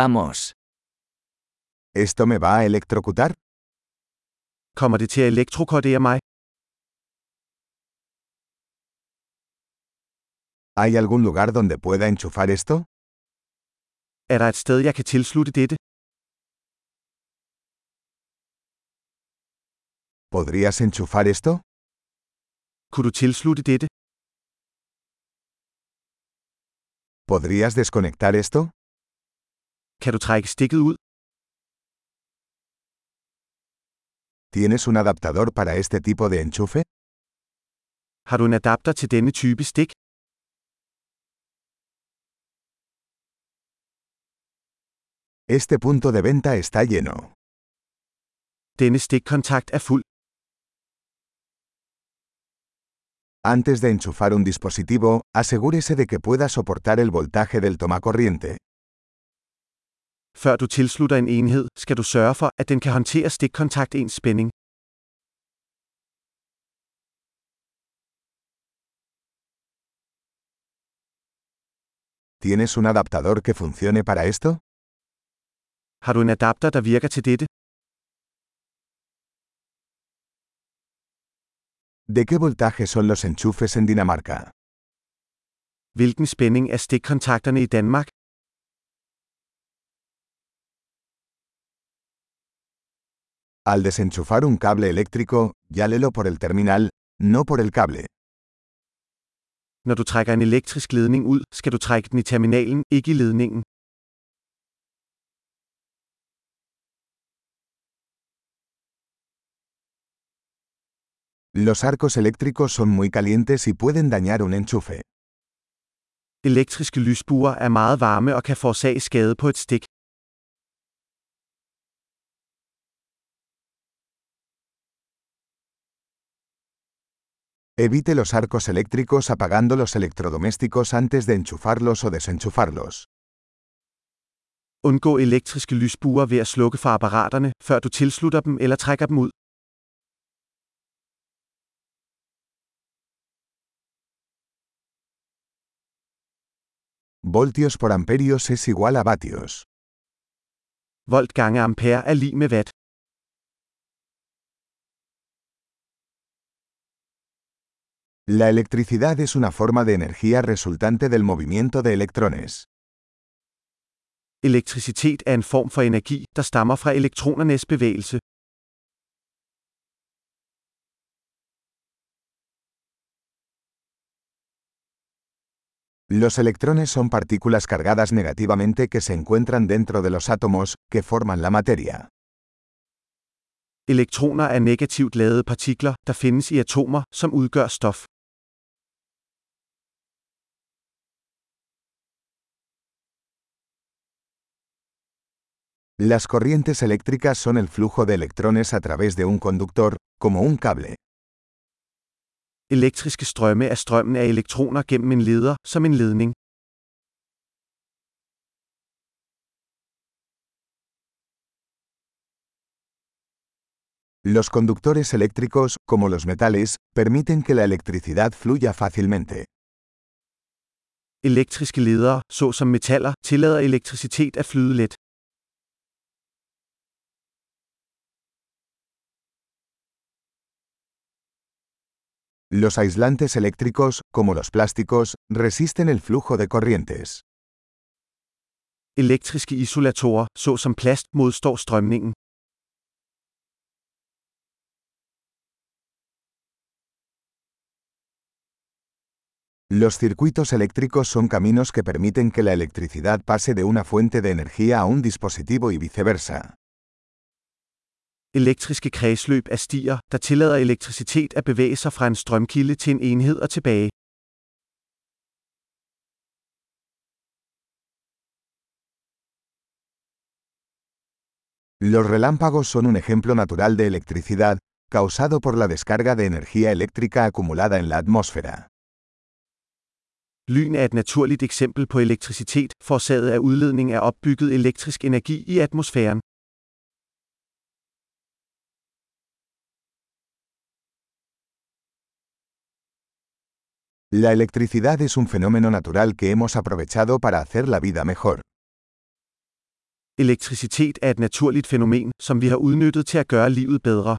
Vamos. ¿Esto me va a electrocutar? Kommer det til at elektrokortere mig? ¿Hay algún lugar donde pueda enchufar esto? Er der et sted, jeg kan tilslutte dette? ¿Podrías enchufar esto? Kunne du tilslutte dette? ¿Podrías desconectar esto? Kan du trække stikket ud? ¿Tienes un adaptador para este tipo de enchufe? Har du en adapter til denne type stik? Este punto de venta está lleno. Denne stikkontakt er fuld. Antes de enchufar un dispositivo, asegúrese de que pueda soportar el voltaje del tomacorriente. Før du tilslutter en enhed, skal du sørge for, at den kan håndtere stikkontakt ens spænding. ¿Tienes un adaptador que funcione para esto? Har du en adapter, der virker til dette? ¿De qué voltaje son los enchufes en Dinamarca? Hvilken spænding er stikkontakterne i Danmark? Al desenchufar un cable eléctrico, llálelo por el terminal, no por el cable. Når du trækker en elektrisk ledning ud, skal du trække den i terminalen, ikke i ledningen. Los arcos eléctricos son muy calientes y pueden dañar un enchufe. Elektriske lysbuer er meget varme og kan forårsage skade på et stik. Evite los arcos eléctricos apagando los electrodomésticos antes de enchufarlos o desenchufarlos. Undgå elektriske lysbuer ved at slukke for apparaterne, før du tilslutter dem eller trækker dem ud. Voltios por amperios es igual a vatios. Volt gange ampere er lig med watt. La electricidad es una forma de energía resultante del movimiento de electrones. Elektricitet er en form for energi, der stammer fra elektronernes bevægelse. Los electrones son partículas cargadas negativamente que se encuentran dentro de los átomos, que forman la materia. Elektroner er negativt ladede partikler, der findes i atomer, som udgør stof. Las corrientes eléctricas son el flujo de electrones a través de un conductor, como un cable. Elektriske strømme er strømmen af elektroner gennem en leder, som en ledning. Los conductores eléctricos, como los metales, permiten que la electricidad fluya fácilmente. Elektriske ledere, såsom metaller, tillader elektricitet at flyde let. Los aislantes eléctricos, como los plásticos, resisten el flujo de corrientes. Elektriske isolatorer, såsom plast, modstår strømningen. Los circuitos eléctricos son caminos que permiten que la electricidad pase de una fuente de energía a un dispositivo y viceversa. Elektriske kredsløb er stier, der tillader elektricitet at bevæge sig fra en strømkilde til en enhed og tilbage. Los relámpagos son un ejemplo natural de electricidad, causado por la descarga de energía eléctrica acumulada en la atmósfera. Lyn er et naturligt eksempel på elektricitet, forårsaget af udledning af opbygget elektrisk energi i atmosfæren. La electricidad es un fenómeno natural que hemos aprovechado para hacer la vida mejor. Elektricitet er et naturligt fænomen, som vi har udnyttet til at gøre livet bedre.